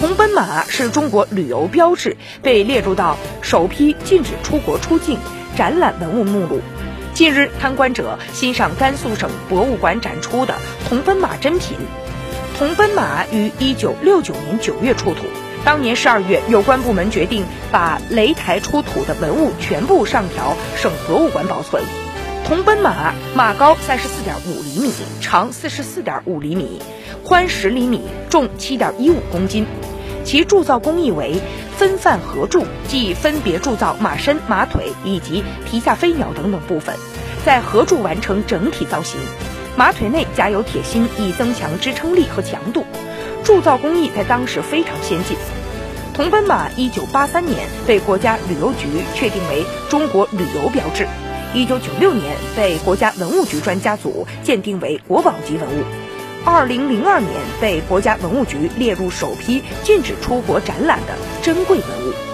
铜奔马是中国旅游标志，被列入到首批禁止出国出境展览文物目录。近日，参观者欣赏甘肃省博物馆展出的铜奔马珍品。铜奔马于一九六九年九月出土，当年十二月，有关部门决定把擂台出土的文物全部上调省博物馆保存。铜奔马马高三十四点五厘米，长四十四点五厘米，宽十厘米，重七点一五公斤。其铸造工艺为分范合铸，即分别铸造马身、马腿以及蹄下飞鸟等等部分，在合铸完成整体造型。马腿内加有铁芯，以增强支撑力和强度。铸造工艺在当时非常先进。铜奔马一九八三年被国家旅游局确定为中国旅游标志，一九九六年被国家文物局专家组鉴定为国宝级文物。二零零二年被国家文物局列入首批禁止出国展览的珍贵文物。